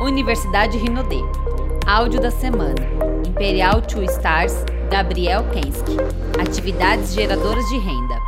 Universidade Rinodê. Áudio da semana. Imperial Two Stars, Gabriel Kensky. Atividades geradoras de renda.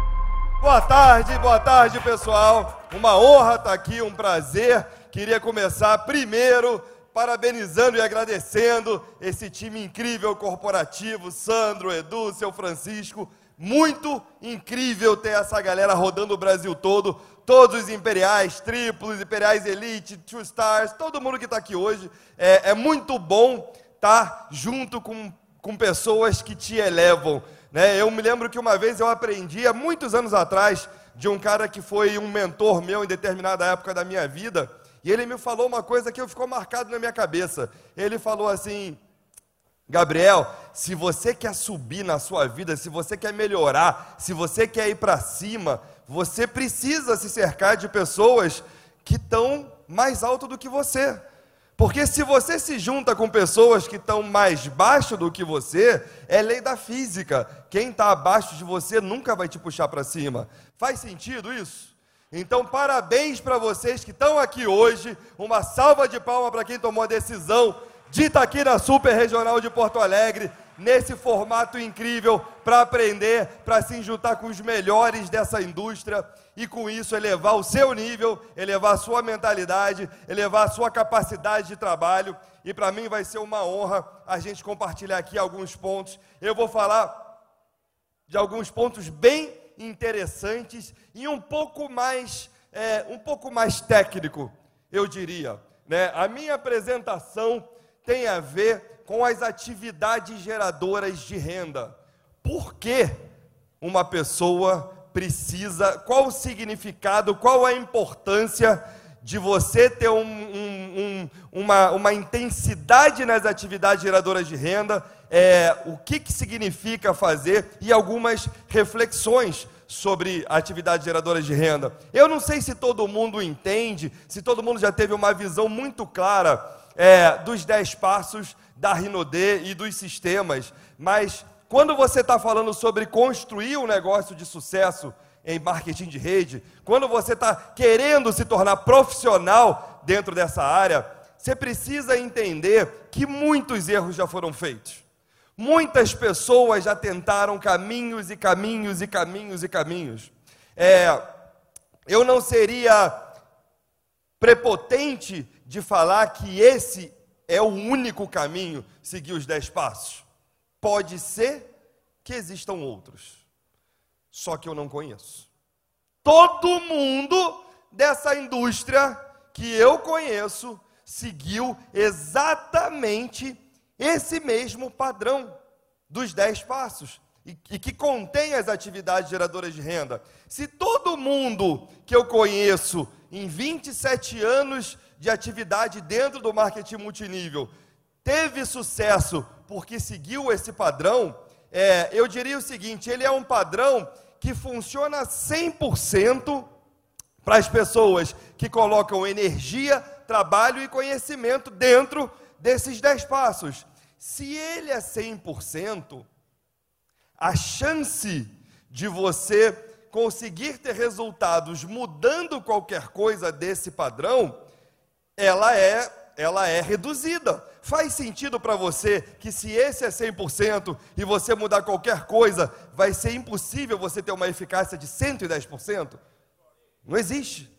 Boa tarde, boa tarde, pessoal. Uma honra estar aqui, um prazer. Queria começar primeiro parabenizando e agradecendo esse time incrível corporativo, Sandro, Edu, seu Francisco. Muito incrível ter essa galera rodando o Brasil todo, todos os imperiais, triplos, imperiais elite, two stars, todo mundo que está aqui hoje. É, é, muito bom estar junto com, com pessoas que te elevam. Né? Eu me lembro que uma vez eu aprendi, há muitos anos atrás, de um cara que foi um mentor meu em determinada época da minha vida, e ele me falou uma coisa que ficou marcado na minha cabeça. Ele falou assim: Gabriel, se você quer subir na sua vida, se você quer melhorar, se você quer ir para cima, você precisa se cercar de pessoas que estão mais alto do que você. Porque se você se junta com pessoas que estão mais baixo do que você, é lei da física. Quem está abaixo de você nunca vai te puxar para cima. Faz sentido isso? Então, parabéns para vocês que estão aqui hoje. Uma salva de palmas para quem tomou a decisão estar aqui na Super Regional de Porto Alegre, nesse formato incrível, para aprender, para se juntar com os melhores dessa indústria e com isso elevar o seu nível, elevar a sua mentalidade, elevar a sua capacidade de trabalho. E para mim vai ser uma honra a gente compartilhar aqui alguns pontos. Eu vou falar de alguns pontos bem interessantes e um pouco mais, é, um pouco mais técnico, eu diria. Né? A minha apresentação tem a ver com as atividades geradoras de renda. Por que uma pessoa precisa, qual o significado, qual a importância de você ter um, um, um, uma, uma intensidade nas atividades geradoras de renda, é, o que, que significa fazer e algumas reflexões sobre atividades geradoras de renda. Eu não sei se todo mundo entende, se todo mundo já teve uma visão muito clara é, dos dez passos da Rinodê e dos sistemas, mas quando você está falando sobre construir um negócio de sucesso em marketing de rede, quando você está querendo se tornar profissional dentro dessa área, você precisa entender que muitos erros já foram feitos. Muitas pessoas já tentaram caminhos e caminhos e caminhos e caminhos. É, eu não seria prepotente de falar que esse é o único caminho, seguir os dez passos. Pode ser que existam outros, só que eu não conheço. Todo mundo dessa indústria que eu conheço seguiu exatamente esse mesmo padrão dos dez passos e, e que contém as atividades geradoras de renda. Se todo mundo que eu conheço em 27 anos de atividade dentro do marketing multinível teve sucesso porque seguiu esse padrão, é, eu diria o seguinte: ele é um padrão que funciona 100% para as pessoas que colocam energia, trabalho e conhecimento dentro desses 10 passos. Se ele é 100%, a chance de você conseguir ter resultados mudando qualquer coisa desse padrão, ela é, ela é reduzida. Faz sentido para você que se esse é 100% e você mudar qualquer coisa, vai ser impossível você ter uma eficácia de 110%? Não existe.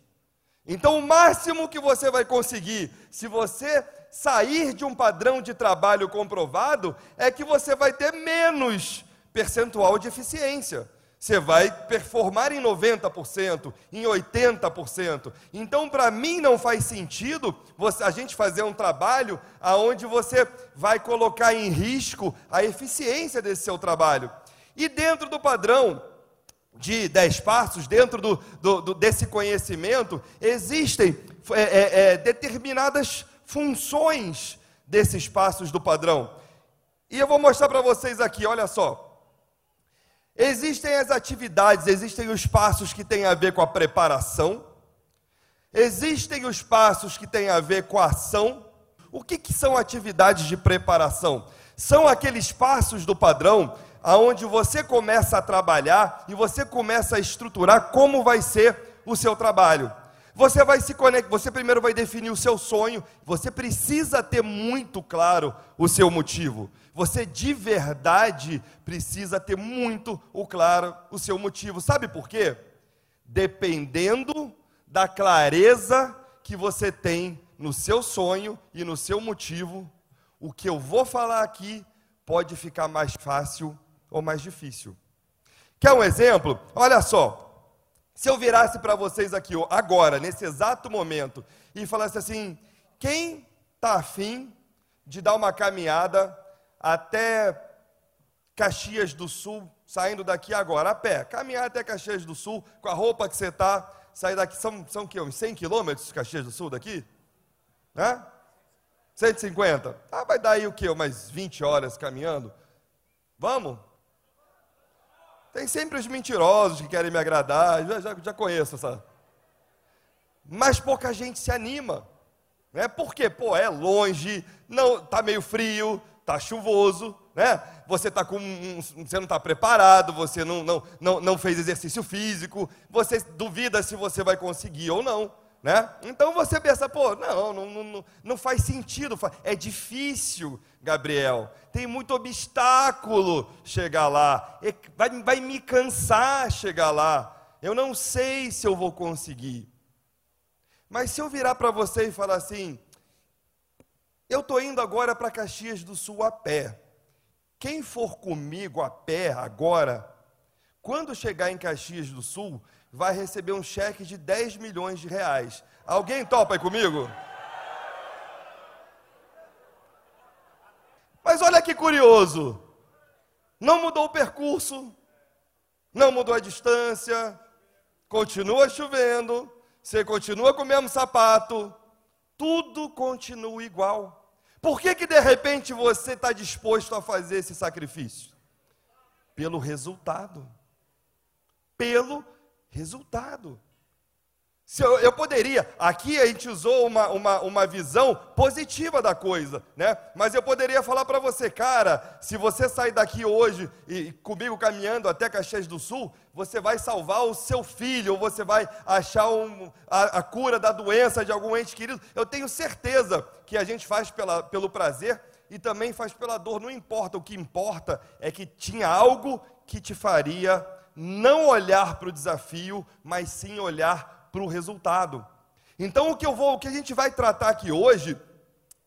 Então, o máximo que você vai conseguir, se você sair de um padrão de trabalho comprovado, é que você vai ter menos percentual de eficiência. Você vai performar em 90%, em 80%. Então, para mim, não faz sentido você, a gente fazer um trabalho aonde você vai colocar em risco a eficiência desse seu trabalho. E dentro do padrão de 10 passos, dentro do, do, do, desse conhecimento, existem é, é, é, determinadas funções desses passos do padrão. E eu vou mostrar para vocês aqui, olha só. Existem as atividades, existem os passos que têm a ver com a preparação, existem os passos que têm a ver com a ação. O que, que são atividades de preparação? São aqueles passos do padrão aonde você começa a trabalhar e você começa a estruturar como vai ser o seu trabalho. Você vai se conectar, você primeiro vai definir o seu sonho, você precisa ter muito claro o seu motivo. Você de verdade precisa ter muito o claro o seu motivo. Sabe por quê? Dependendo da clareza que você tem no seu sonho e no seu motivo, o que eu vou falar aqui pode ficar mais fácil ou mais difícil. Quer um exemplo? Olha só. Se eu virasse para vocês aqui agora, nesse exato momento, e falasse assim: quem está afim de dar uma caminhada até Caxias do Sul, saindo daqui agora, a pé, caminhar até Caxias do Sul, com a roupa que você está, sair daqui, são, são que, uns 100 quilômetros Caxias do Sul daqui? Né? 150. Ah, vai dar aí o quê? Umas 20 horas caminhando? Vamos? Tem sempre os mentirosos que querem me agradar, já, já, já conheço essa. Mas pouca gente se anima. Né? Porque, pô, é longe, não tá meio frio, tá chuvoso, né? Você tá com você não está preparado, você não, não, não, não fez exercício físico, você duvida se você vai conseguir ou não. Né? Então você pensa, pô, não, não, não, não faz sentido, é difícil, Gabriel, tem muito obstáculo chegar lá, vai, vai me cansar chegar lá, eu não sei se eu vou conseguir. Mas se eu virar para você e falar assim, eu estou indo agora para Caxias do Sul a pé, quem for comigo a pé agora, quando chegar em Caxias do Sul, vai receber um cheque de 10 milhões de reais. Alguém topa aí comigo? Mas olha que curioso. Não mudou o percurso, não mudou a distância, continua chovendo, você continua com o mesmo sapato, tudo continua igual. Por que, que de repente você está disposto a fazer esse sacrifício? Pelo resultado. Pelo resultado. Se eu, eu, poderia, aqui a gente usou uma, uma, uma visão positiva da coisa, né? Mas eu poderia falar para você, cara, se você sair daqui hoje e comigo caminhando até Caxias do Sul, você vai salvar o seu filho, ou você vai achar um, a, a, cura da doença de algum ente querido. Eu tenho certeza que a gente faz pela, pelo prazer e também faz pela dor, não importa, o que importa é que tinha algo que te faria não olhar para o desafio, mas sim olhar para o resultado. Então o que eu vou, o que a gente vai tratar aqui hoje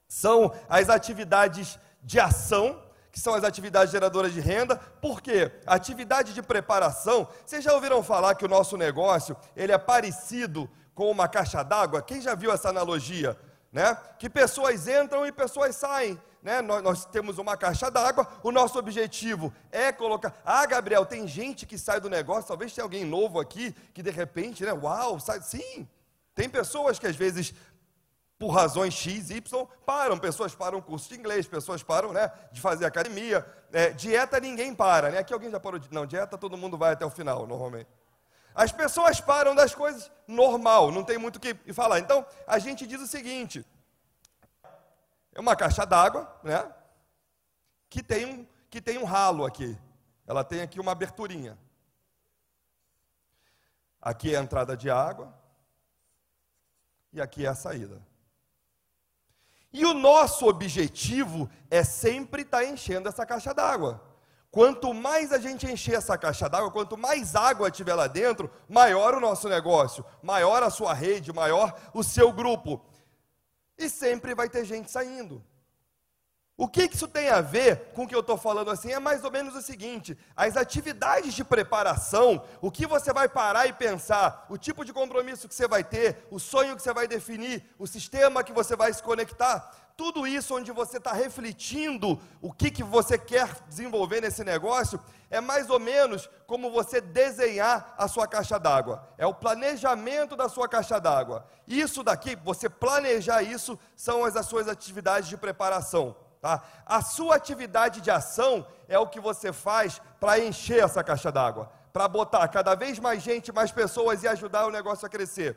são as atividades de ação, que são as atividades geradoras de renda. Por quê? Atividade de preparação. Vocês já ouviram falar que o nosso negócio, ele é parecido com uma caixa d'água? Quem já viu essa analogia? Né? Que pessoas entram e pessoas saem né, nós, nós temos uma caixa d'água, o nosso objetivo é colocar. Ah, Gabriel, tem gente que sai do negócio, talvez tenha alguém novo aqui que de repente, né, uau, sai. Sim, tem pessoas que às vezes por razões X, Y, param. Pessoas param o curso de inglês, pessoas param né, de fazer academia. É, dieta ninguém para, né? Aqui alguém já parou de. Não, dieta todo mundo vai até o final, normalmente. As pessoas param das coisas normal, não tem muito o que falar. Então, a gente diz o seguinte: é uma caixa d'água, né? Que tem, um, que tem um ralo aqui. Ela tem aqui uma aberturinha. Aqui é a entrada de água. E aqui é a saída. E o nosso objetivo é sempre estar tá enchendo essa caixa d'água. Quanto mais a gente encher essa caixa d'água, quanto mais água tiver lá dentro, maior o nosso negócio, maior a sua rede, maior o seu grupo. E sempre vai ter gente saindo. O que isso tem a ver com o que eu estou falando assim? É mais ou menos o seguinte: as atividades de preparação, o que você vai parar e pensar, o tipo de compromisso que você vai ter, o sonho que você vai definir, o sistema que você vai se conectar, tudo isso onde você está refletindo o que, que você quer desenvolver nesse negócio, é mais ou menos como você desenhar a sua caixa d'água. É o planejamento da sua caixa d'água. Isso daqui, você planejar isso, são as, as suas atividades de preparação. Tá? A sua atividade de ação é o que você faz para encher essa caixa d'água, para botar cada vez mais gente, mais pessoas e ajudar o negócio a crescer.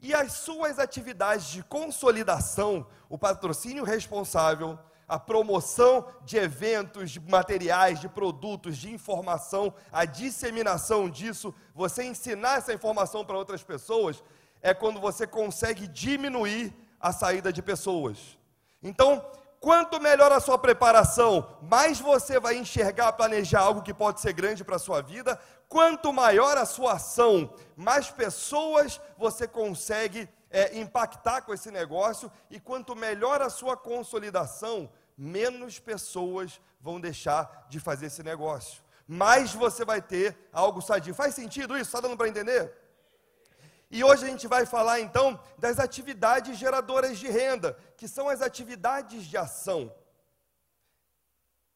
E as suas atividades de consolidação, o patrocínio responsável, a promoção de eventos, de materiais, de produtos, de informação, a disseminação disso, você ensinar essa informação para outras pessoas, é quando você consegue diminuir a saída de pessoas. Então, quanto melhor a sua preparação, mais você vai enxergar, planejar algo que pode ser grande para a sua vida. Quanto maior a sua ação, mais pessoas você consegue é, impactar com esse negócio. E quanto melhor a sua consolidação, menos pessoas vão deixar de fazer esse negócio. Mais você vai ter algo sadio. Faz sentido isso? Está dando para entender? E hoje a gente vai falar então das atividades geradoras de renda, que são as atividades de ação.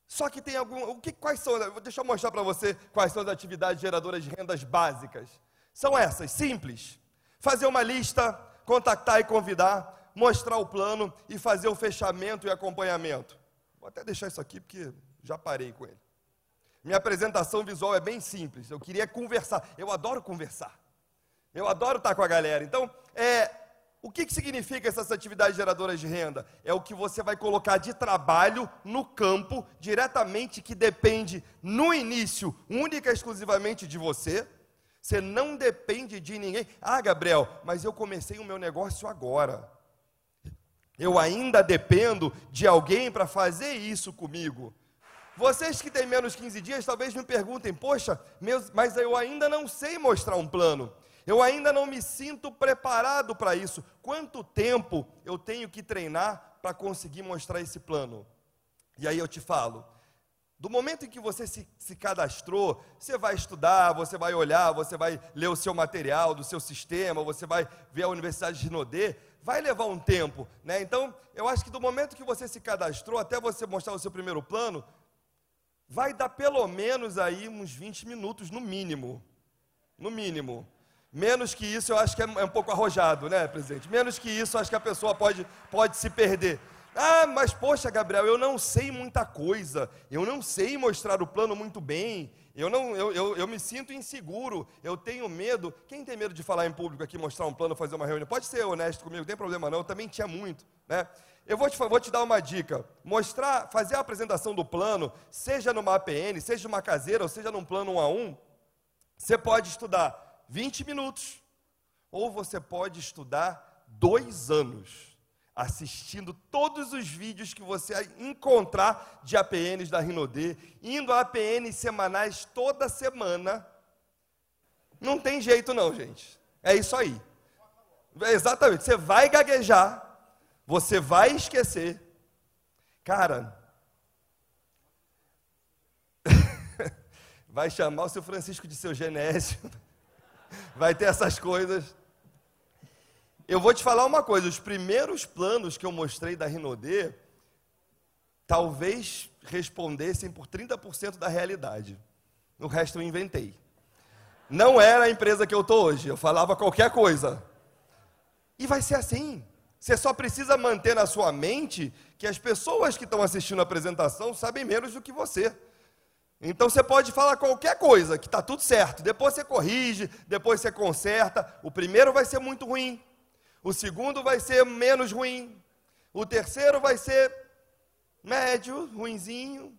Só que tem algum. O que, quais são? Deixa eu mostrar para você quais são as atividades geradoras de rendas básicas. São essas, simples. Fazer uma lista, contactar e convidar, mostrar o plano e fazer o fechamento e acompanhamento. Vou até deixar isso aqui porque já parei com ele. Minha apresentação visual é bem simples. Eu queria conversar. Eu adoro conversar. Eu adoro estar com a galera. Então, é, o que, que significa essas atividades geradoras de renda? É o que você vai colocar de trabalho no campo, diretamente, que depende, no início, única e exclusivamente de você. Você não depende de ninguém. Ah, Gabriel, mas eu comecei o meu negócio agora. Eu ainda dependo de alguém para fazer isso comigo. Vocês que têm menos 15 dias, talvez me perguntem: poxa, meus, mas eu ainda não sei mostrar um plano. Eu ainda não me sinto preparado para isso. Quanto tempo eu tenho que treinar para conseguir mostrar esse plano? E aí eu te falo. Do momento em que você se, se, cadastrou, você vai estudar, você vai olhar, você vai ler o seu material do seu sistema, você vai ver a Universidade de Rinodê, vai levar um tempo, né? Então, eu acho que do momento que você se cadastrou até você mostrar o seu primeiro plano, vai dar pelo menos aí uns 20 minutos no mínimo. No mínimo. Menos que isso, eu acho que é, é um pouco arrojado, né, presidente? Menos que isso, acho que a pessoa pode, pode se perder. Ah, mas poxa, Gabriel, eu não sei muita coisa, eu não sei mostrar o plano muito bem, eu, não, eu, eu, eu, me sinto inseguro, eu tenho medo. Quem tem medo de falar em público aqui, mostrar um plano, fazer uma reunião? Pode ser honesto comigo, não tem problema não, eu também tinha muito. Né? Eu vou te, vou te dar uma dica. Mostrar, fazer a apresentação do plano, seja numa APN, seja numa caseira, ou seja num plano um a um, você pode estudar 20 minutos. Ou você pode estudar dois anos, assistindo todos os vídeos que você encontrar de APNs da Rinodê, indo a APNs semanais toda semana. Não tem jeito não, gente. É isso aí. É exatamente. Você vai gaguejar, você vai esquecer. Cara, vai chamar o seu Francisco de seu Genésio vai ter essas coisas. Eu vou te falar uma coisa: os primeiros planos que eu mostrei da Rinodê, talvez respondessem por 30% da realidade. O resto eu inventei. Não era a empresa que eu estou hoje, eu falava qualquer coisa. E vai ser assim. Você só precisa manter na sua mente que as pessoas que estão assistindo a apresentação sabem menos do que você. Então você pode falar qualquer coisa, que está tudo certo. Depois você corrige, depois você conserta. O primeiro vai ser muito ruim. O segundo vai ser menos ruim. O terceiro vai ser médio, ruinzinho.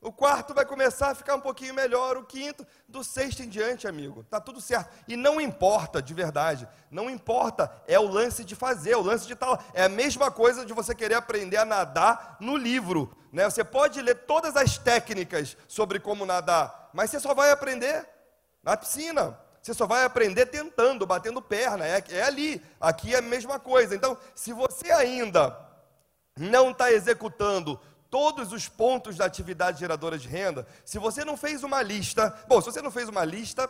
O quarto vai começar a ficar um pouquinho melhor, o quinto, do sexto em diante, amigo. Tá tudo certo. E não importa, de verdade. Não importa, é o lance de fazer, o lance de estar. É a mesma coisa de você querer aprender a nadar no livro. Né? Você pode ler todas as técnicas sobre como nadar, mas você só vai aprender na piscina. Você só vai aprender tentando, batendo perna. É, é ali. Aqui é a mesma coisa. Então, se você ainda não está executando todos os pontos da atividade geradora de renda, se você não fez uma lista, bom, se você não fez uma lista,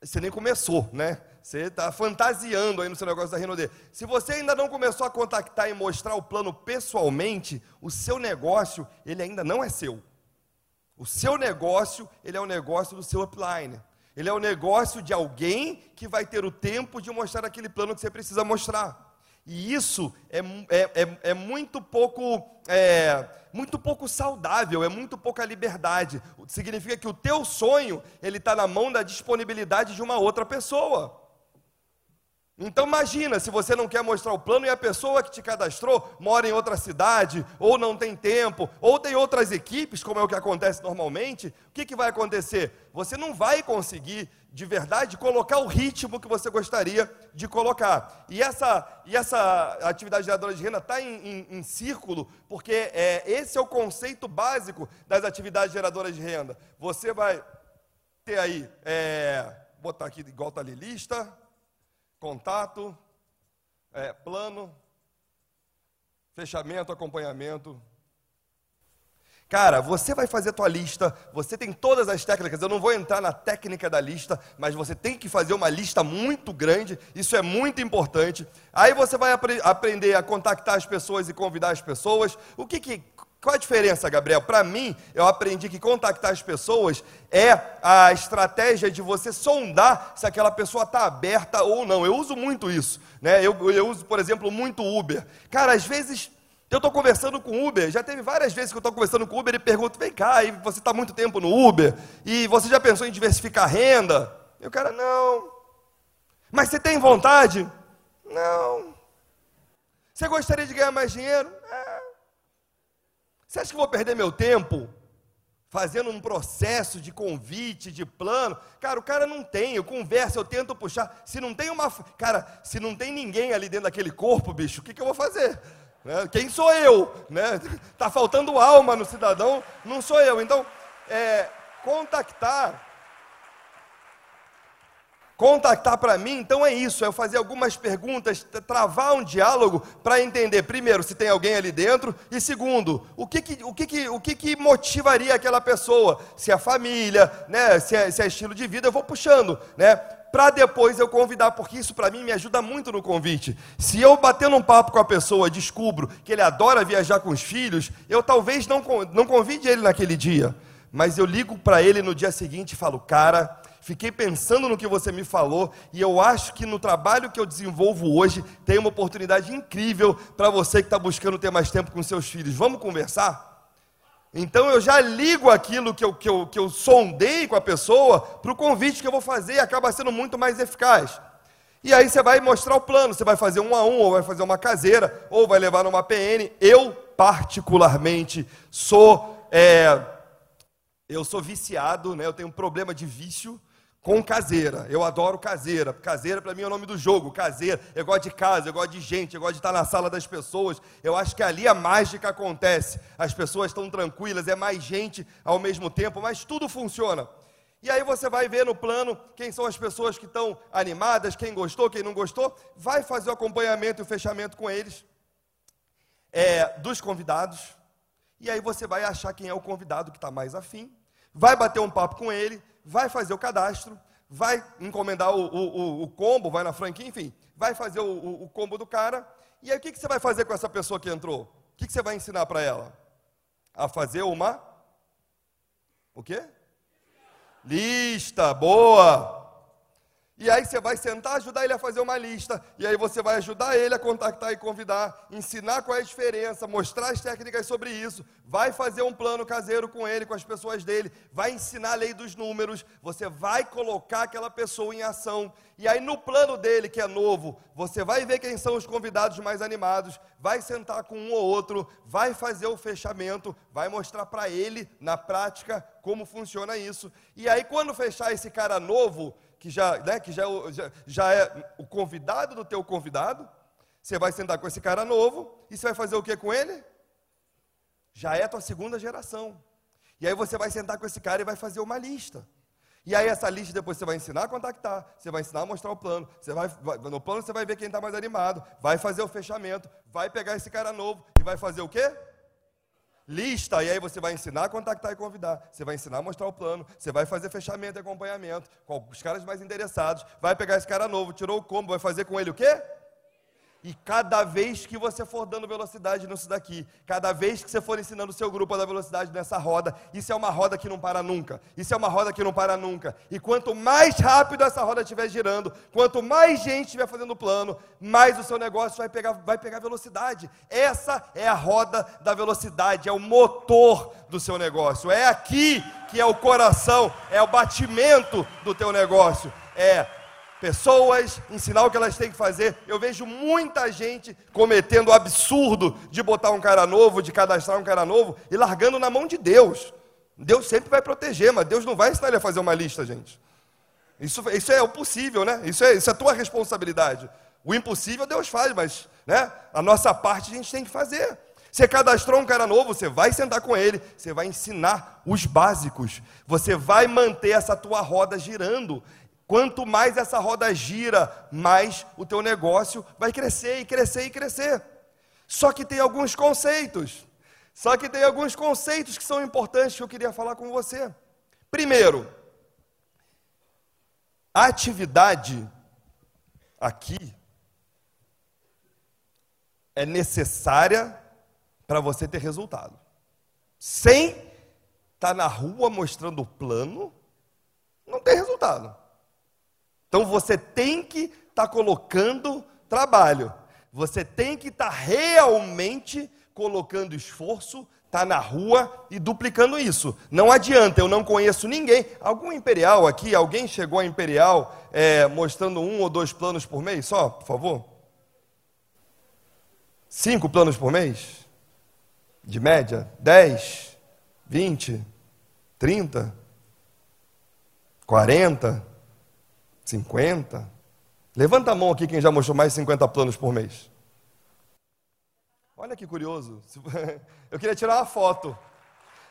você nem começou, né? Você está fantasiando aí no seu negócio da Renaudet. Se você ainda não começou a contactar e mostrar o plano pessoalmente, o seu negócio, ele ainda não é seu. O seu negócio, ele é o negócio do seu upline. Ele é o negócio de alguém que vai ter o tempo de mostrar aquele plano que você precisa mostrar. E isso é, é, é, é muito pouco é, muito pouco saudável, é muito pouca liberdade. Significa que o teu sonho ele está na mão da disponibilidade de uma outra pessoa. Então imagina, se você não quer mostrar o plano e a pessoa que te cadastrou mora em outra cidade, ou não tem tempo, ou tem outras equipes, como é o que acontece normalmente, o que, que vai acontecer? Você não vai conseguir, de verdade, colocar o ritmo que você gostaria de colocar. E essa, e essa atividade geradora de renda está em, em, em, círculo, porque é, esse é o conceito básico das atividades geradoras de renda. Você vai ter aí, é, botar aqui igual está ali, lista contato, é, plano, fechamento, acompanhamento. Cara, você vai fazer a tua lista, você tem todas as técnicas, eu não vou entrar na técnica da lista, mas você tem que fazer uma lista muito grande, isso é muito importante. Aí você vai apre aprender a contactar as pessoas e convidar as pessoas. O que, que qual a diferença, Gabriel? Para mim, eu aprendi que contactar as pessoas é a estratégia de você sondar se aquela pessoa está aberta ou não. Eu uso muito isso. Né? Eu, eu uso, por exemplo, muito Uber. Cara, às vezes eu estou conversando com Uber, já teve várias vezes que eu estou conversando com Uber e pergunto, vem cá, e você está muito tempo no Uber, e você já pensou em diversificar a renda? E o cara, não. Mas você tem vontade? Não. Você gostaria de ganhar mais dinheiro? É. Você acha que eu vou perder meu tempo fazendo um processo de convite, de plano? Cara, o cara não tem, eu converso, eu tento puxar. Se não tem uma. Cara, se não tem ninguém ali dentro daquele corpo, bicho, o que, que eu vou fazer? Né? Quem sou eu? Né? Tá faltando alma no cidadão, não sou eu. Então, é, contactar Contactar para mim, então é isso, é eu fazer algumas perguntas, travar um diálogo para entender, primeiro, se tem alguém ali dentro, e segundo, o que que, o que, que, o que, que motivaria aquela pessoa, se é família, né, se, é, se é estilo de vida, eu vou puxando, né, para depois eu convidar, porque isso para mim me ajuda muito no convite. Se eu bater num papo com a pessoa, descubro que ele adora viajar com os filhos, eu talvez não, não convide ele naquele dia, mas eu ligo para ele no dia seguinte e falo, cara Fiquei pensando no que você me falou e eu acho que no trabalho que eu desenvolvo hoje tem uma oportunidade incrível para você que está buscando ter mais tempo com seus filhos. Vamos conversar? Então eu já ligo aquilo que eu, que eu, que eu sondei com a pessoa para o convite que eu vou fazer e acaba sendo muito mais eficaz. E aí você vai mostrar o plano, você vai fazer um a um, ou vai fazer uma caseira, ou vai levar numa PN. Eu, particularmente, sou. É, eu sou viciado, né? eu tenho um problema de vício com caseira. Eu adoro caseira. Caseira para mim é o nome do jogo. Caseira. Eu gosto de casa, eu gosto de gente, eu gosto de estar na sala das pessoas. Eu acho que ali a mágica acontece. As pessoas estão tranquilas, é mais gente ao mesmo tempo, mas tudo funciona. E aí você vai ver no plano quem são as pessoas que estão animadas, quem gostou, quem não gostou, vai fazer o acompanhamento e o fechamento com eles, é, dos convidados. E aí você vai achar quem é o convidado que está mais afim, vai bater um papo com ele, vai fazer o cadastro, vai encomendar o, o, o combo, vai na franquia, enfim, vai fazer o, o, combo do cara. E aí o que, que você vai fazer com essa pessoa que entrou? O que, que você vai ensinar para ela? A fazer uma. O quê? Lista, boa! E aí você vai sentar, ajudar ele a fazer uma lista. E aí você vai ajudar ele a contactar e convidar, ensinar qual é a diferença, mostrar as técnicas sobre isso. Vai fazer um plano caseiro com ele, com as pessoas dele. Vai ensinar a lei dos números. Você vai colocar aquela pessoa em ação. E aí no plano dele, que é novo, você vai ver quem são os convidados mais animados. Vai sentar com um ou outro. Vai fazer o fechamento. Vai mostrar para ele, na prática, como funciona isso. E aí quando fechar esse cara novo que já, né, que já, já, já é o convidado do teu convidado, você vai sentar com esse cara novo e você vai fazer o que com ele? Já é a tua segunda geração. E aí você vai sentar com esse cara e vai fazer uma lista. E aí essa lista depois você vai ensinar a contactar, você vai ensinar a mostrar o plano, você vai, vai no plano você vai ver quem está mais animado, vai fazer o fechamento, vai pegar esse cara novo e vai fazer o quê? Lista, e aí você vai ensinar a contactar e convidar, você vai ensinar a mostrar o plano, você vai fazer fechamento e acompanhamento com os caras mais interessados, vai pegar esse cara novo, tirou o combo, vai fazer com ele o quê? E cada vez que você for dando velocidade nisso daqui, cada vez que você for ensinando o seu grupo a dar velocidade nessa roda, isso é uma roda que não para nunca. Isso é uma roda que não para nunca. E quanto mais rápido essa roda estiver girando, quanto mais gente estiver fazendo plano, mais o seu negócio vai pegar, vai pegar velocidade. Essa é a roda da velocidade, é o motor do seu negócio. É aqui que é o coração, é o batimento do teu negócio. É pessoas, ensinar o que elas têm que fazer. Eu vejo muita gente cometendo o absurdo de botar um cara novo, de cadastrar um cara novo e largando na mão de Deus. Deus sempre vai proteger, mas Deus não vai ensinar ele a fazer uma lista, gente. Isso, isso é o possível, né? Isso é, isso é tua responsabilidade. O impossível Deus faz, mas né, a nossa parte a gente tem que fazer. Você cadastrou um cara novo, você vai sentar com ele, você vai ensinar os básicos, você vai manter essa tua roda girando. Quanto mais essa roda gira, mais o teu negócio vai crescer e crescer e crescer. Só que tem alguns conceitos. Só que tem alguns conceitos que são importantes que eu queria falar com você. Primeiro, atividade aqui é necessária para você ter resultado. Sem estar tá na rua mostrando o plano, não tem resultado. Então você tem que estar tá colocando trabalho. Você tem que estar tá realmente colocando esforço, está na rua e duplicando isso. Não adianta, eu não conheço ninguém. Algum imperial aqui, alguém chegou a imperial é, mostrando um ou dois planos por mês? Só, por favor. Cinco planos por mês? De média? Dez? Vinte? Trinta? Quarenta? Cinquenta? Levanta a mão aqui quem já mostrou mais de 50 planos por mês. Olha que curioso. Eu queria tirar uma foto.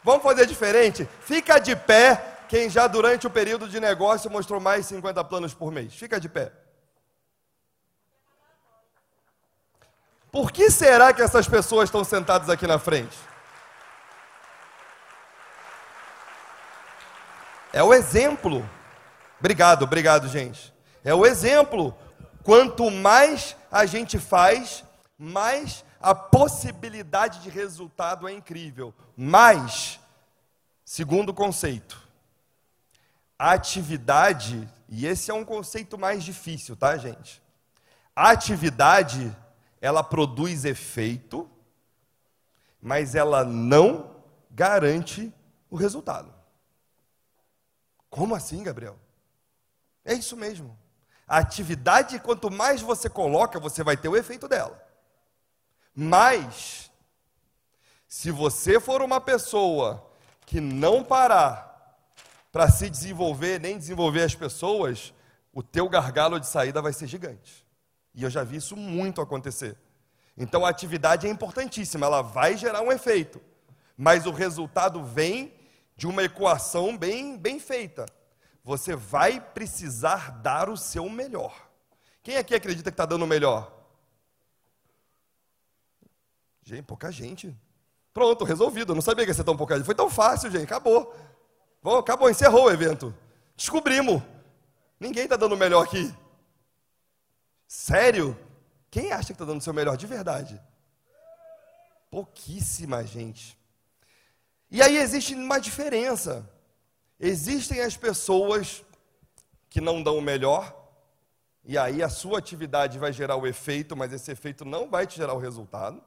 Vamos fazer diferente? Fica de pé quem já durante o período de negócio mostrou mais 50 planos por mês. Fica de pé. Por que será que essas pessoas estão sentadas aqui na frente? É o exemplo. Obrigado, obrigado, gente. É o exemplo. Quanto mais a gente faz, mais a possibilidade de resultado é incrível. Mas, segundo conceito, a atividade, e esse é um conceito mais difícil, tá, gente? A atividade, ela produz efeito, mas ela não garante o resultado. Como assim, Gabriel? É isso mesmo. A atividade, quanto mais você coloca, você vai ter o efeito dela. Mas, se você for uma pessoa que não parar para se desenvolver, nem desenvolver as pessoas, o teu gargalo de saída vai ser gigante. E eu já vi isso muito acontecer. Então a atividade é importantíssima, ela vai gerar um efeito, mas o resultado vem de uma equação bem, bem feita. Você vai precisar dar o seu melhor. Quem aqui acredita que está dando o melhor? Gente, pouca gente. Pronto, resolvido. Eu não sabia que ia ser tão pouca gente. Foi tão fácil, gente. Acabou. Bom, acabou, encerrou o evento. Descobrimos. Ninguém está dando o melhor aqui. Sério? Quem acha que está dando o seu melhor de verdade? Pouquíssima gente. E aí existe uma diferença. Existem as pessoas que não dão o melhor, e aí a sua atividade vai gerar o efeito, mas esse efeito não vai te gerar o resultado.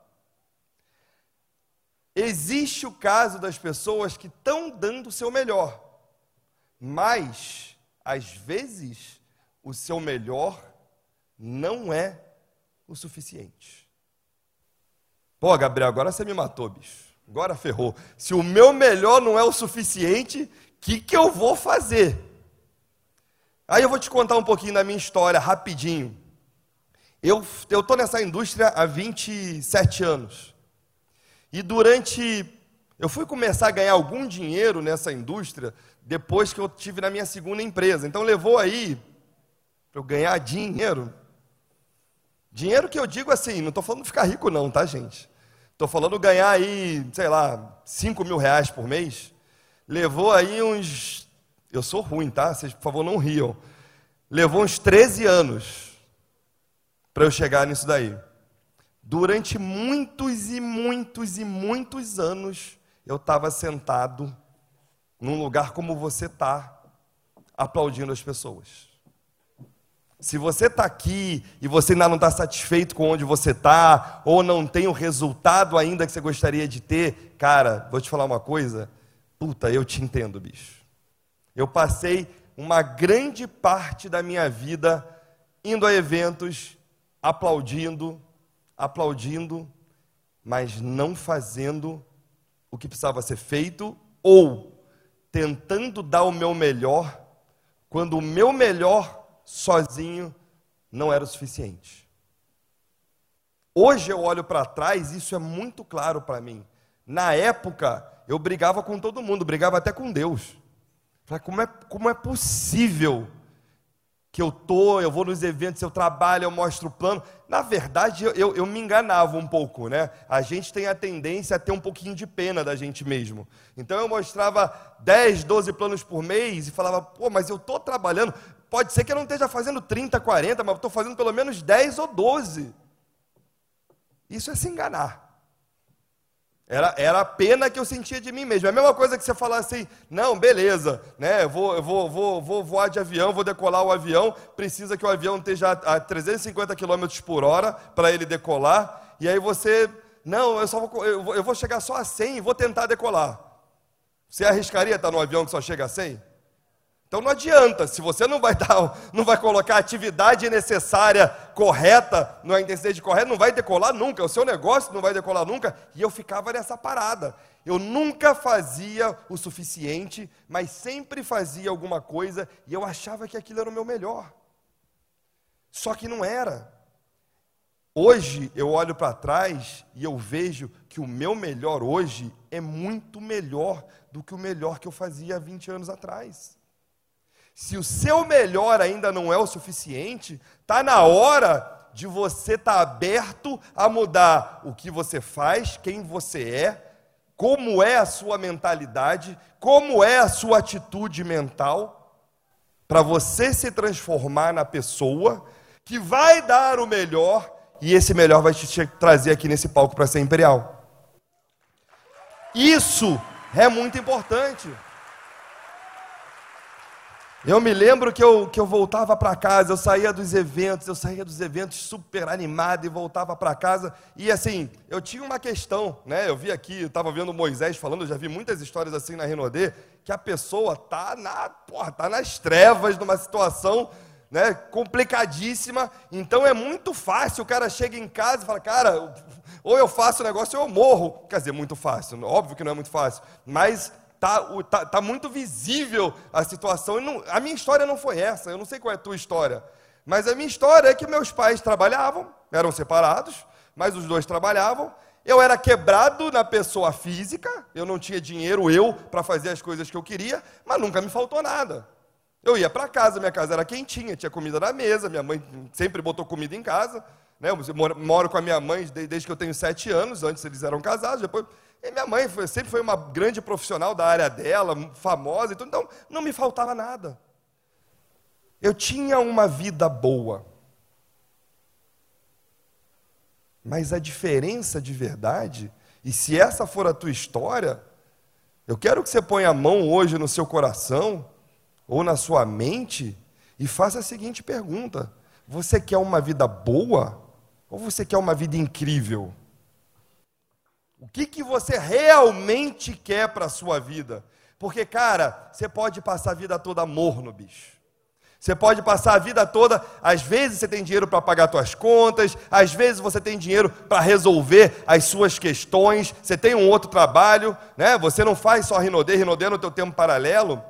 Existe o caso das pessoas que estão dando o seu melhor, mas, às vezes, o seu melhor não é o suficiente. Pô, Gabriel, agora você me matou, bicho. Agora ferrou. Se o meu melhor não é o suficiente, que, que eu vou fazer? Aí eu vou te contar um pouquinho da minha história, rapidinho. Eu estou nessa indústria há 27 anos. E durante. Eu fui começar a ganhar algum dinheiro nessa indústria depois que eu tive na minha segunda empresa. Então levou aí para eu ganhar dinheiro. Dinheiro que eu digo assim, não estou falando ficar rico, não, tá, gente? Estou falando ganhar aí, sei lá, 5 mil reais por mês. Levou aí uns. Eu sou ruim, tá? Vocês, por favor, não riam. Levou uns 13 anos para eu chegar nisso daí. Durante muitos e muitos e muitos anos, eu estava sentado num lugar como você está, aplaudindo as pessoas. Se você está aqui e você ainda não está satisfeito com onde você está, ou não tem o resultado ainda que você gostaria de ter, cara, vou te falar uma coisa. Puta, eu te entendo, bicho. Eu passei uma grande parte da minha vida indo a eventos, aplaudindo, aplaudindo, mas não fazendo o que precisava ser feito ou tentando dar o meu melhor, quando o meu melhor sozinho não era o suficiente. Hoje eu olho para trás, isso é muito claro para mim. Na época, eu brigava com todo mundo, brigava até com Deus. Falei, como é, como é possível que eu tô, eu vou nos eventos, eu trabalho, eu mostro o plano. Na verdade, eu, eu, eu, me enganava um pouco, né? A gente tem a tendência a ter um pouquinho de pena da gente mesmo. Então eu mostrava 10, 12 planos por mês e falava, pô, mas eu estou trabalhando. Pode ser que eu não esteja fazendo 30, 40, mas estou fazendo pelo menos 10 ou 12. Isso é se enganar. Era, era a pena que eu sentia de mim mesmo. É a mesma coisa que você falar assim, não, beleza, né? Eu vou, eu vou, vou, vou voar de avião, vou decolar o avião, precisa que o avião esteja a 350 km por hora para ele decolar, e aí você, não, eu, só vou, eu vou chegar só a 100 e vou tentar decolar. Você arriscaria estar no avião que só chega a 100? Então não adianta, se você não vai dar, não vai colocar a atividade necessária correta, na intensidade correta, não vai decolar nunca, o seu negócio não vai decolar nunca, e eu ficava nessa parada. Eu nunca fazia o suficiente, mas sempre fazia alguma coisa e eu achava que aquilo era o meu melhor. Só que não era. Hoje eu olho para trás e eu vejo que o meu melhor hoje é muito melhor do que o melhor que eu fazia há 20 anos atrás. Se o seu melhor ainda não é o suficiente, está na hora de você estar tá aberto a mudar o que você faz, quem você é, como é a sua mentalidade, como é a sua atitude mental, para você se transformar na pessoa que vai dar o melhor e esse melhor vai te trazer aqui nesse palco para ser imperial. Isso é muito importante. Eu me lembro que eu, que eu voltava para casa, eu saía dos eventos, eu saía dos eventos super animado e voltava para casa. E assim, eu tinha uma questão, né? Eu vi aqui, eu estava vendo Moisés falando, eu já vi muitas histórias assim na Renaudet, que a pessoa tá, na, porra, tá nas trevas, numa situação né, complicadíssima. Então é muito fácil, o cara chega em casa e fala, cara, ou eu faço o negócio ou eu morro. Quer dizer, muito fácil, óbvio que não é muito fácil, mas tá, tá, tá muito visível a situação. Não, a minha história não foi essa, eu não sei qual é a tua história. Mas a minha história é que meus pais trabalhavam, eram separados, mas os dois trabalhavam. Eu era quebrado na pessoa física, eu não tinha dinheiro eu para fazer as coisas que eu queria, mas nunca me faltou nada. Eu ia para casa, minha casa era quentinha, tinha comida na mesa, minha mãe sempre botou comida em casa. Né? Eu moro com a minha mãe desde que eu tenho sete anos, antes eles eram casados, depois e minha mãe foi, sempre foi uma grande profissional da área dela, famosa, então, então não me faltava nada. Eu tinha uma vida boa. Mas a diferença de verdade, e se essa for a tua história, eu quero que você ponha a mão hoje no seu coração ou na sua mente e faça a seguinte pergunta: você quer uma vida boa ou você quer uma vida incrível? O que, que você realmente quer para a sua vida? Porque, cara, você pode passar a vida toda morno, bicho. Você pode passar a vida toda, às vezes você tem dinheiro para pagar suas contas, às vezes você tem dinheiro para resolver as suas questões, você tem um outro trabalho, né? Você não faz só Rinodê, Rinodê é no teu tempo paralelo,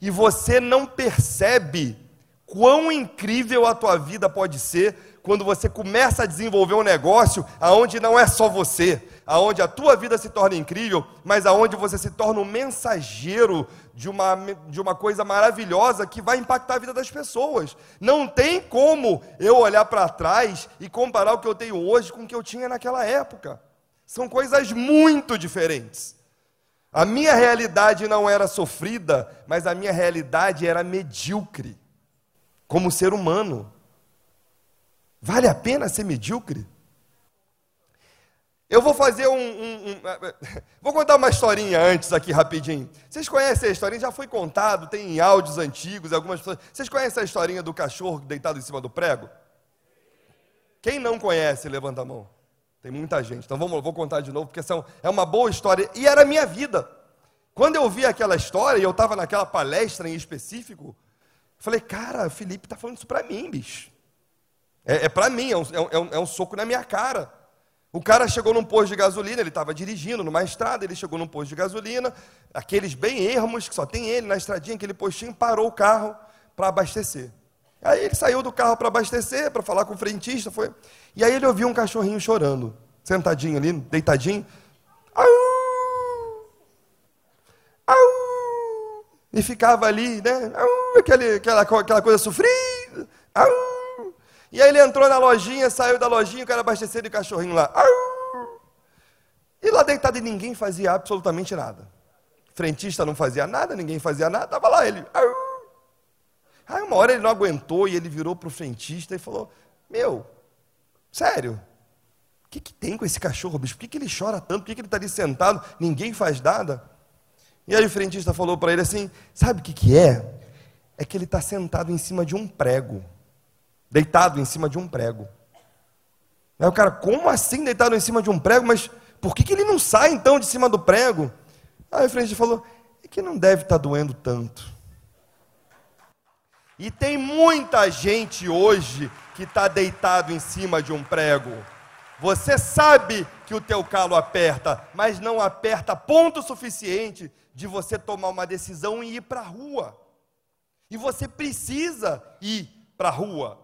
e você não percebe quão incrível a tua vida pode ser quando você começa a desenvolver um negócio aonde não é só você, aonde a tua vida se torna incrível, mas aonde você se torna um mensageiro de uma, de uma coisa maravilhosa que vai impactar a vida das pessoas. Não tem como eu olhar para trás e comparar o que eu tenho hoje com o que eu tinha naquela época. São coisas muito diferentes. A minha realidade não era sofrida, mas a minha realidade era medíocre, como ser humano. Vale a pena ser medíocre? Eu vou fazer um, um, um, Vou contar uma historinha antes aqui, rapidinho. Vocês conhecem a historinha? Já foi contado, tem áudios antigos, algumas pessoas. Vocês conhecem a historinha do cachorro deitado em cima do prego? Quem não conhece, levanta a mão. Tem muita gente. Então vamos, vou contar de novo, porque são, é uma boa história. E era a minha vida. Quando eu vi aquela história, e eu estava naquela palestra em específico, Falei, cara, o Felipe está falando isso para mim, bicho. É, é para mim, é um, é, um, é um soco na minha cara. O cara chegou num posto de gasolina, ele estava dirigindo numa estrada, ele chegou num posto de gasolina, aqueles bem ermos, que só tem ele na estradinha, aquele postinho, parou o carro para abastecer. Aí ele saiu do carro para abastecer, para falar com o frentista, foi. E aí ele ouviu um cachorrinho chorando, sentadinho ali, deitadinho. Au! Au! E ficava ali, né? Au! Aquele, aquela, aquela coisa sofrida. Au! E aí ele entrou na lojinha, saiu da lojinha, o cara abastecendo de cachorrinho lá. E lá deitado e ninguém fazia absolutamente nada. Frentista não fazia nada, ninguém fazia nada, estava lá ele. Aí uma hora ele não aguentou e ele virou para o frentista e falou: Meu, sério, o que, que tem com esse cachorro, bicho? Por que, que ele chora tanto? Por que, que ele está ali sentado? Ninguém faz nada? E aí o frentista falou para ele assim: Sabe o que, que é? É que ele está sentado em cima de um prego deitado em cima de um prego. Aí o cara, como assim deitado em cima de um prego? Mas por que, que ele não sai então de cima do prego? Aí o frente falou, é que não deve estar tá doendo tanto. E tem muita gente hoje que está deitado em cima de um prego. Você sabe que o teu calo aperta, mas não aperta ponto suficiente de você tomar uma decisão e ir para a rua. E você precisa ir para a rua.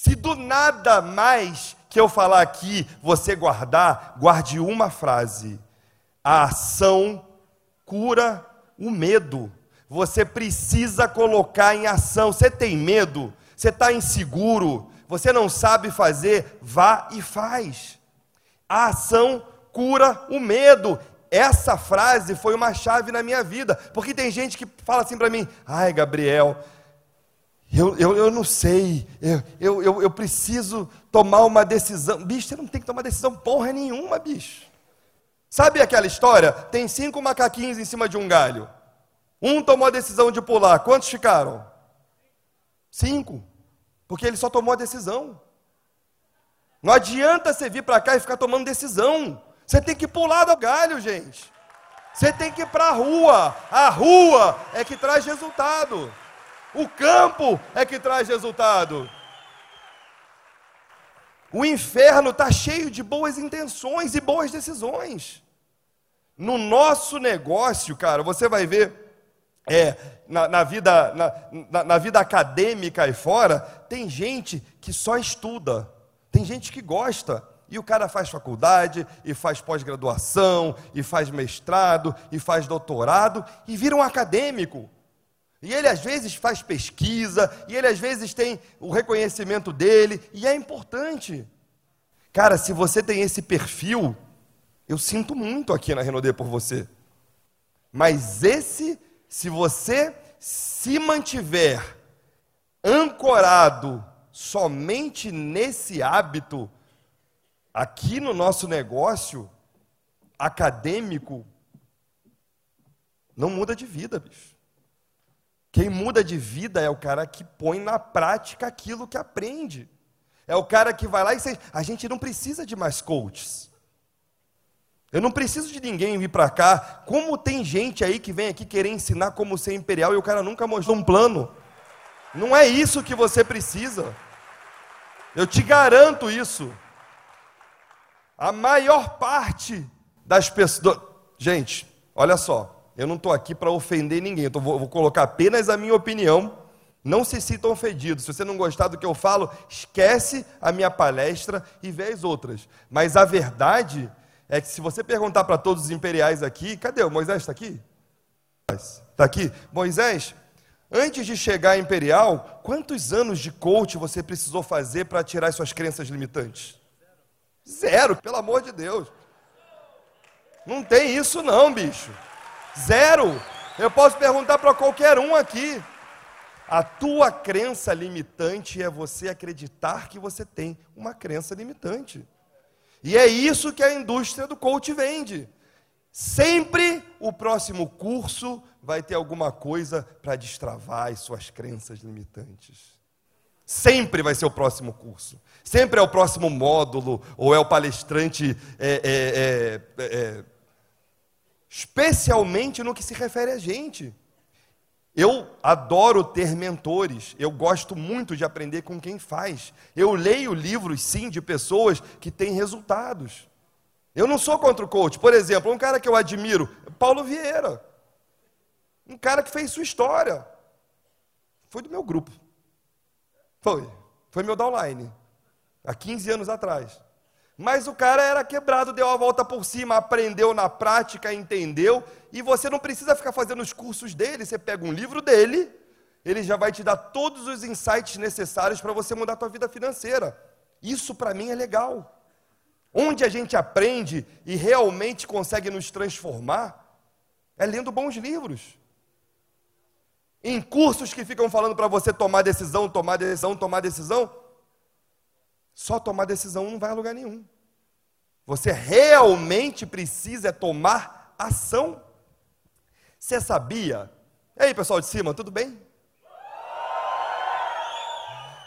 Se do nada mais que eu falar aqui você guardar, guarde uma frase: a ação cura o medo. Você precisa colocar em ação. Você tem medo? Você está inseguro? Você não sabe fazer? Vá e faz. A ação cura o medo. Essa frase foi uma chave na minha vida, porque tem gente que fala assim para mim: ai, Gabriel, eu, eu, eu não sei, eu, eu, eu preciso tomar uma decisão. Bicho, você não tem que tomar decisão porra nenhuma, bicho. Sabe aquela história? Tem cinco macaquinhos em cima de um galho. Um tomou a decisão de pular. Quantos ficaram? Cinco. Porque ele só tomou a decisão. Não adianta você vir para cá e ficar tomando decisão. Você tem que pular do galho, gente. Você tem que ir para a rua. A rua é que traz resultado. O campo é que traz resultado. O inferno está cheio de boas intenções e boas decisões. No nosso negócio, cara, você vai ver é, na, na, vida, na, na, na vida acadêmica aí fora, tem gente que só estuda, tem gente que gosta. E o cara faz faculdade, e faz pós-graduação, e faz mestrado, e faz doutorado, e vira um acadêmico. E ele às vezes faz pesquisa, e ele às vezes tem o reconhecimento dele, e é importante. Cara, se você tem esse perfil, eu sinto muito aqui na Renaudet por você. Mas esse, se você se mantiver ancorado somente nesse hábito, aqui no nosso negócio acadêmico, não muda de vida, bicho. Quem muda de vida é o cara que põe na prática aquilo que aprende. É o cara que vai lá e você... a gente não precisa de mais coaches. Eu não preciso de ninguém vir para cá. Como tem gente aí que vem aqui querer ensinar como ser imperial e o cara nunca mostrou um plano. Não é isso que você precisa. Eu te garanto isso. A maior parte das pessoas. Gente, olha só. Eu não estou aqui para ofender ninguém, eu tô, vou, vou colocar apenas a minha opinião. Não se sintam ofendidos. Se você não gostar do que eu falo, esquece a minha palestra e vê as outras. Mas a verdade é que se você perguntar para todos os imperiais aqui, cadê o Moisés? Está aqui? Está aqui? Moisés, antes de chegar a imperial, quantos anos de coach você precisou fazer para tirar suas crenças limitantes? Zero, pelo amor de Deus. Não tem isso não, bicho. Zero. Eu posso perguntar para qualquer um aqui. A tua crença limitante é você acreditar que você tem uma crença limitante. E é isso que a indústria do coach vende. Sempre o próximo curso vai ter alguma coisa para destravar as suas crenças limitantes. Sempre vai ser o próximo curso. Sempre é o próximo módulo, ou é o palestrante é, é, é, especialmente no que se refere a gente. Eu adoro ter mentores, eu gosto muito de aprender com quem faz. Eu leio livros, sim, de pessoas que têm resultados. Eu não sou contra o coach. Por exemplo, um cara que eu admiro, Paulo Vieira. Um cara que fez sua história. Foi do meu grupo. Foi. Foi meu downline. Há 15 anos atrás. Mas o cara era quebrado, deu a volta por cima, aprendeu na prática, entendeu, e você não precisa ficar fazendo os cursos dele, você pega um livro dele, ele já vai te dar todos os insights necessários para você mudar a tua vida financeira. Isso para mim é legal. Onde a gente aprende e realmente consegue nos transformar é lendo bons livros. Em cursos que ficam falando para você tomar decisão, tomar decisão, tomar decisão, só tomar decisão não vai a lugar nenhum. Você realmente precisa tomar ação. Você sabia? E aí, pessoal de cima, tudo bem?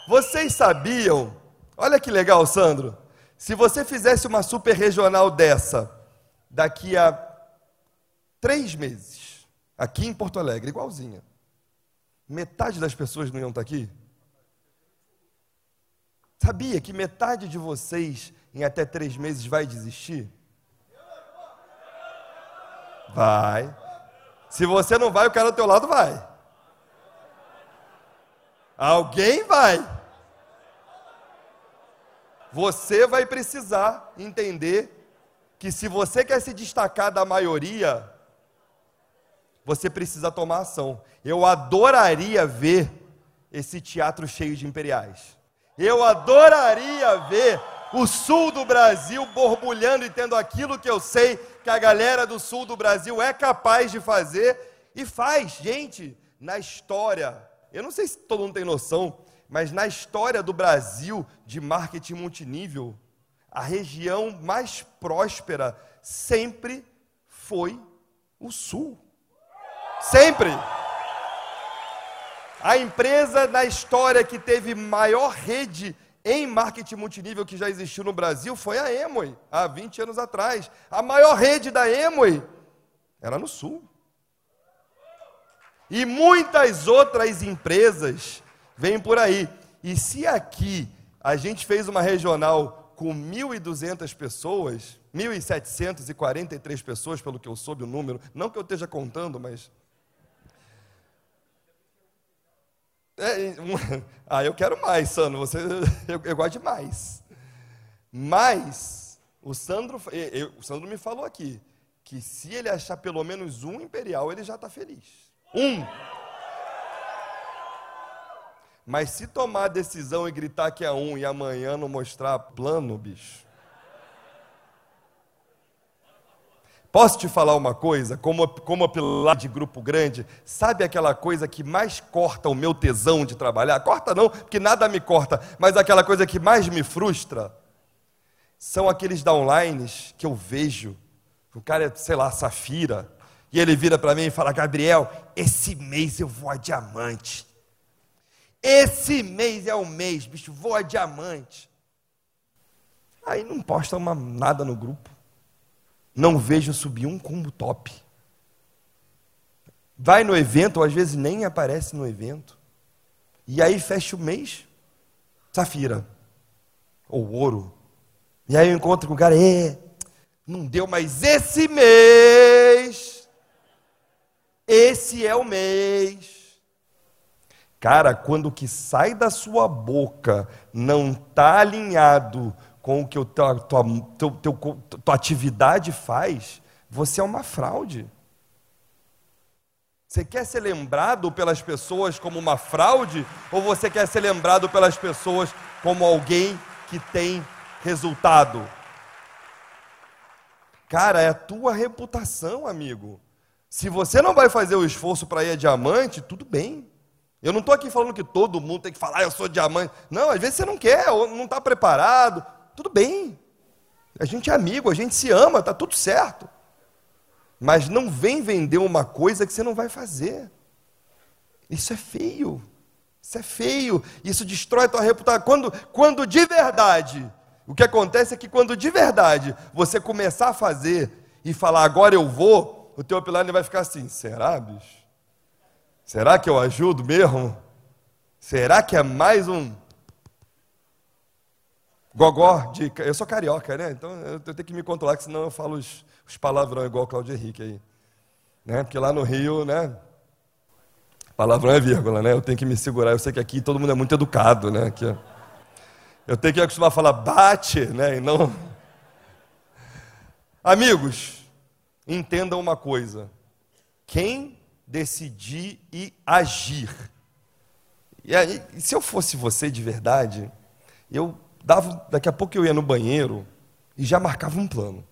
Vocês sabiam? Olha que legal, Sandro. Se você fizesse uma super regional dessa, daqui a três meses, aqui em Porto Alegre, igualzinha, metade das pessoas não iam estar aqui? Sabia que metade de vocês em até três meses vai desistir? Vai. Se você não vai, o cara do teu lado vai. Alguém vai. Você vai precisar entender que se você quer se destacar da maioria, você precisa tomar ação. Eu adoraria ver esse teatro cheio de imperiais. Eu adoraria ver o sul do Brasil borbulhando e tendo aquilo que eu sei que a galera do sul do Brasil é capaz de fazer e faz. Gente, na história, eu não sei se todo mundo tem noção, mas na história do Brasil de marketing multinível, a região mais próspera sempre foi o sul. Sempre. A empresa na história que teve maior rede em marketing multinível que já existiu no Brasil foi a Emoi, há 20 anos atrás. A maior rede da Emoi era no Sul. E muitas outras empresas vêm por aí. E se aqui a gente fez uma regional com 1.200 pessoas, 1.743 pessoas, pelo que eu soube o número, não que eu esteja contando, mas É, ah, eu quero mais, Sandro. Você, eu, eu gosto de mais. Mas o Sandro, eu, o Sandro me falou aqui que se ele achar pelo menos um imperial, ele já está feliz. Um. Mas se tomar a decisão e gritar que é um e amanhã não mostrar plano, bicho. Posso te falar uma coisa? Como, como pilar de grupo grande, sabe aquela coisa que mais corta o meu tesão de trabalhar? Corta não, porque nada me corta, mas aquela coisa que mais me frustra são aqueles downlines que eu vejo. O cara é, sei lá, safira, e ele vira para mim e fala: Gabriel, esse mês eu vou a diamante. Esse mês é o mês, bicho, vou a diamante. Aí não posta uma, nada no grupo não vejo subir um combo top. Vai no evento, ou às vezes nem aparece no evento. E aí fecha o mês, safira, ou ouro. E aí eu encontro com o cara, é, não deu, mas esse mês, esse é o mês. Cara, quando o que sai da sua boca não está alinhado com o que a tua, tua, teu, tua atividade faz, você é uma fraude. Você quer ser lembrado pelas pessoas como uma fraude ou você quer ser lembrado pelas pessoas como alguém que tem resultado? Cara, é a tua reputação, amigo. Se você não vai fazer o esforço para ir a diamante, tudo bem. Eu não estou aqui falando que todo mundo tem que falar, ah, eu sou diamante. Não, às vezes você não quer, ou não está preparado, tudo bem. A gente é amigo, a gente se ama, está tudo certo. Mas não vem vender uma coisa que você não vai fazer. Isso é feio. Isso é feio. Isso destrói a tua reputação. Quando, quando de verdade, o que acontece é que quando de verdade você começar a fazer e falar, agora eu vou, o teu pilar vai ficar assim, será, bicho? Será que eu ajudo mesmo? Será que é mais um gogó de. Eu sou carioca, né? Então eu tenho que me controlar, que senão eu falo os, os palavrão igual o Claudio Henrique aí. Né? Porque lá no Rio, né? Palavrão é vírgula, né? Eu tenho que me segurar. Eu sei que aqui todo mundo é muito educado, né? Aqui, eu tenho que acostumar a falar bate, né? E não. Amigos, entendam uma coisa. Quem decidir e agir. E aí, se eu fosse você de verdade, eu dava, daqui a pouco eu ia no banheiro e já marcava um plano.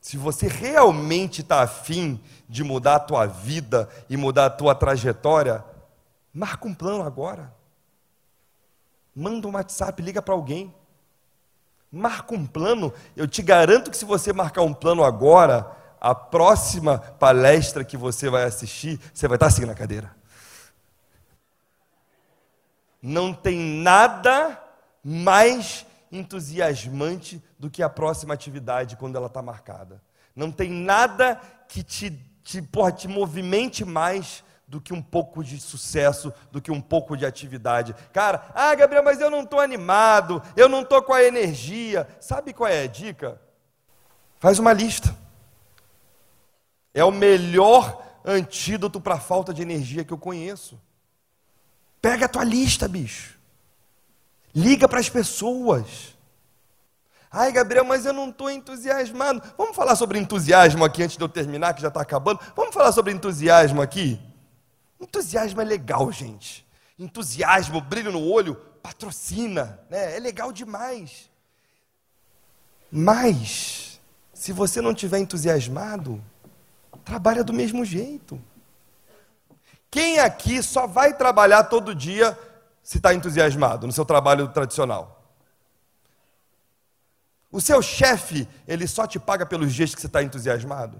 Se você realmente está afim de mudar a tua vida e mudar a tua trajetória, marca um plano agora. Manda um WhatsApp, liga para alguém. Marca um plano. Eu te garanto que se você marcar um plano agora, a próxima palestra que você vai assistir, você vai estar assim na cadeira. Não tem nada mais entusiasmante do que a próxima atividade quando ela está marcada. Não tem nada que te, te, porra, te movimente mais do que um pouco de sucesso, do que um pouco de atividade. Cara, ah, Gabriel, mas eu não estou animado, eu não estou com a energia. Sabe qual é a dica? Faz uma lista. É o melhor antídoto para a falta de energia que eu conheço. Pega a tua lista, bicho. Liga para as pessoas. Ai, Gabriel, mas eu não estou entusiasmado. Vamos falar sobre entusiasmo aqui antes de eu terminar, que já está acabando. Vamos falar sobre entusiasmo aqui? Entusiasmo é legal, gente. Entusiasmo, brilho no olho, patrocina, né? É legal demais. Mas, se você não tiver entusiasmado, trabalha do mesmo jeito. Quem aqui só vai trabalhar todo dia se está entusiasmado no seu trabalho tradicional? O seu chefe, ele só te paga pelos dias que você está entusiasmado?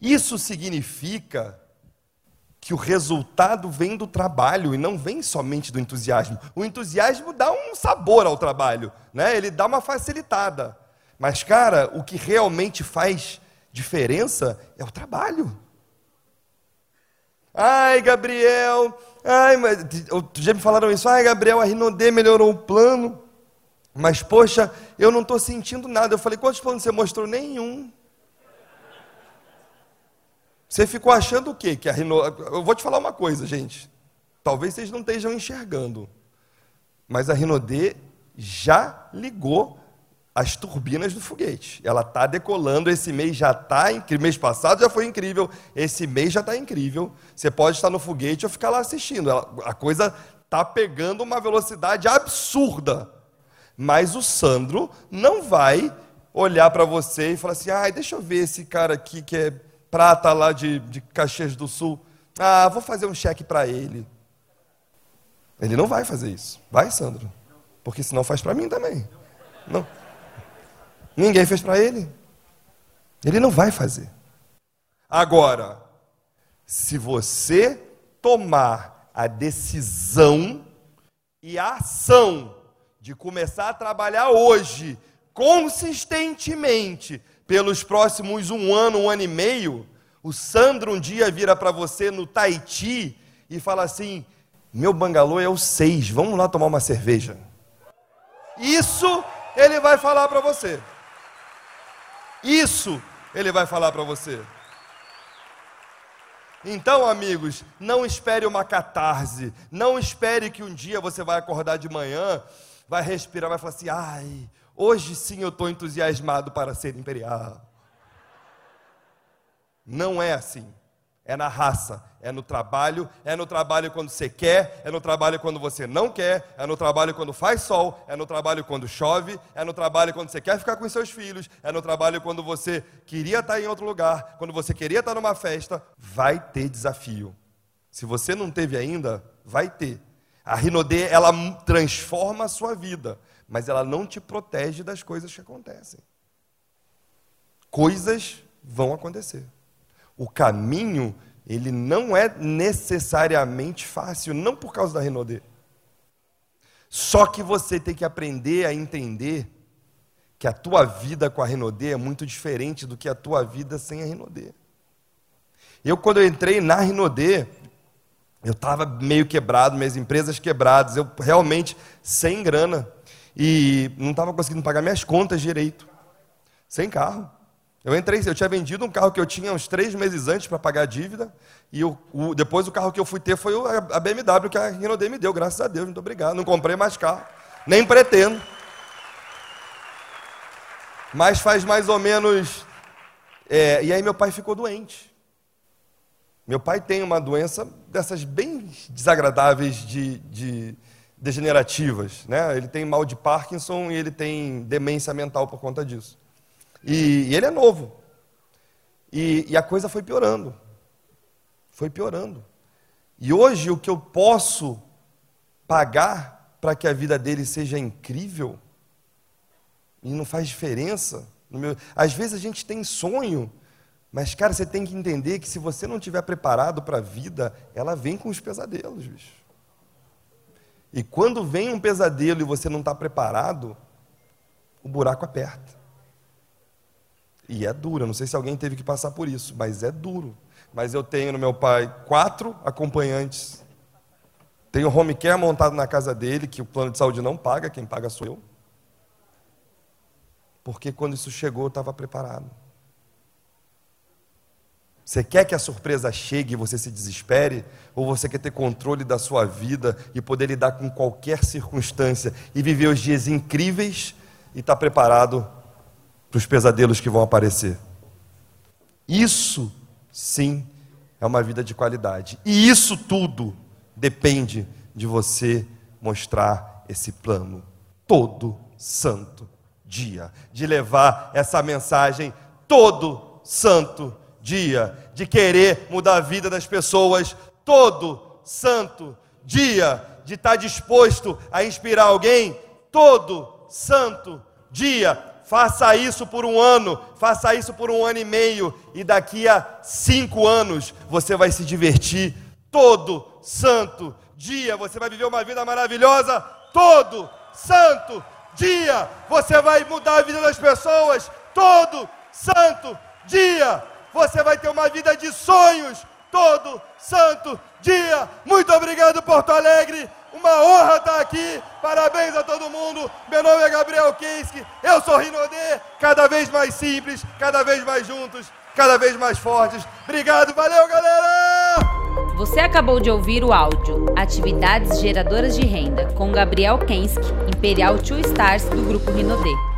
Isso significa que o resultado vem do trabalho e não vem somente do entusiasmo. O entusiasmo dá um sabor ao trabalho, né? ele dá uma facilitada. Mas, cara, o que realmente faz diferença é o trabalho. Ai, Gabriel, ai, mas já me falaram isso. Ai, Gabriel, a Rinodê melhorou o plano, mas poxa, eu não estou sentindo nada. Eu falei, quantos planos você mostrou? Nenhum. Você ficou achando o quê? Que a Rinodê. Eu vou te falar uma coisa, gente. Talvez vocês não estejam enxergando, mas a Rinodê já ligou as turbinas do foguete. Ela está decolando, esse mês já está incrível. Mês passado já foi incrível, esse mês já está incrível. Você pode estar no foguete ou ficar lá assistindo. Ela, a coisa está pegando uma velocidade absurda. Mas o Sandro não vai olhar para você e falar assim: ai, deixa eu ver esse cara aqui que é prata lá de, de Caxias do Sul. Ah, vou fazer um cheque para ele. Ele não vai fazer isso. Vai, Sandro? Porque senão faz para mim também. Não. Ninguém fez para ele. Ele não vai fazer. Agora, se você tomar a decisão e a ação de começar a trabalhar hoje, consistentemente, pelos próximos um ano, um ano e meio, o Sandro um dia vira para você no Tahiti e fala assim: meu bangalô é o seis, vamos lá tomar uma cerveja. Isso ele vai falar para você. Isso ele vai falar para você. Então, amigos, não espere uma catarse, não espere que um dia você vai acordar de manhã, vai respirar, vai falar assim: ai, hoje sim eu estou entusiasmado para ser imperial. Não é assim. É na raça, é no trabalho, é no trabalho quando você quer, é no trabalho quando você não quer, é no trabalho quando faz sol, é no trabalho quando chove, é no trabalho quando você quer ficar com seus filhos, é no trabalho quando você queria estar em outro lugar, quando você queria estar numa festa. Vai ter desafio. Se você não teve ainda, vai ter. A Rinodê, ela transforma a sua vida, mas ela não te protege das coisas que acontecem. Coisas vão acontecer o caminho ele não é necessariamente fácil, não por causa da Renaudê. Só que você tem que aprender a entender que a tua vida com a Renaudê é muito diferente do que a tua vida sem a Renaudê. Eu, quando eu entrei na Rinodê, eu estava meio quebrado, minhas empresas quebradas, eu realmente sem grana. E não estava conseguindo pagar minhas contas direito. Sem carro. Eu entrei, eu tinha vendido um carro que eu tinha uns três meses antes para pagar a dívida. E o, o, depois o carro que eu fui ter foi a BMW que a Rinodê me deu, graças a Deus, muito obrigado. Não comprei mais carro, nem pretendo. Mas faz mais ou menos. É, e aí meu pai ficou doente. Meu pai tem uma doença dessas bem desagradáveis de, de degenerativas, né? Ele tem mal de Parkinson e ele tem demência mental por conta disso. E, e ele é novo. E, e a coisa foi piorando. Foi piorando. E hoje o que eu posso pagar para que a vida dele seja incrível, e não faz diferença. Meu... Às vezes a gente tem sonho, mas, cara, você tem que entender que se você não estiver preparado para a vida, ela vem com os pesadelos, bicho. E quando vem um pesadelo e você não está preparado, o buraco aperta. E é duro, não sei se alguém teve que passar por isso, mas é duro. Mas eu tenho no meu pai quatro acompanhantes. Tenho home care montado na casa dele, que o plano de saúde não paga, quem paga sou eu. Porque quando isso chegou, eu estava preparado. Você quer que a surpresa chegue e você se desespere? Ou você quer ter controle da sua vida e poder lidar com qualquer circunstância e viver os dias incríveis e estar tá preparado para os pesadelos que vão aparecer? Isso, sim, é uma vida de qualidade. E isso tudo depende de você mostrar esse plano todo santo dia, de levar essa mensagem todo santo dia, de querer mudar a vida das pessoas todo santo dia, de estar disposto a inspirar alguém todo santo dia. Faça isso por um ano, faça isso por um ano e meio, e daqui a cinco anos você vai se divertir todo santo dia. Você vai viver uma vida maravilhosa todo santo dia. Você vai mudar a vida das pessoas todo santo dia. Você vai ter uma vida de sonhos todo santo dia. Muito obrigado, Porto Alegre. Uma honra estar aqui. Parabéns a todo mundo. Meu nome é Gabriel Kinski. Eu sou Rinodê. Cada vez mais simples, cada vez mais juntos, cada vez mais fortes. Obrigado, valeu, galera! Você acabou de ouvir o áudio Atividades Geradoras de Renda com Gabriel Kensky, Imperial Two Stars do Grupo Rinodê.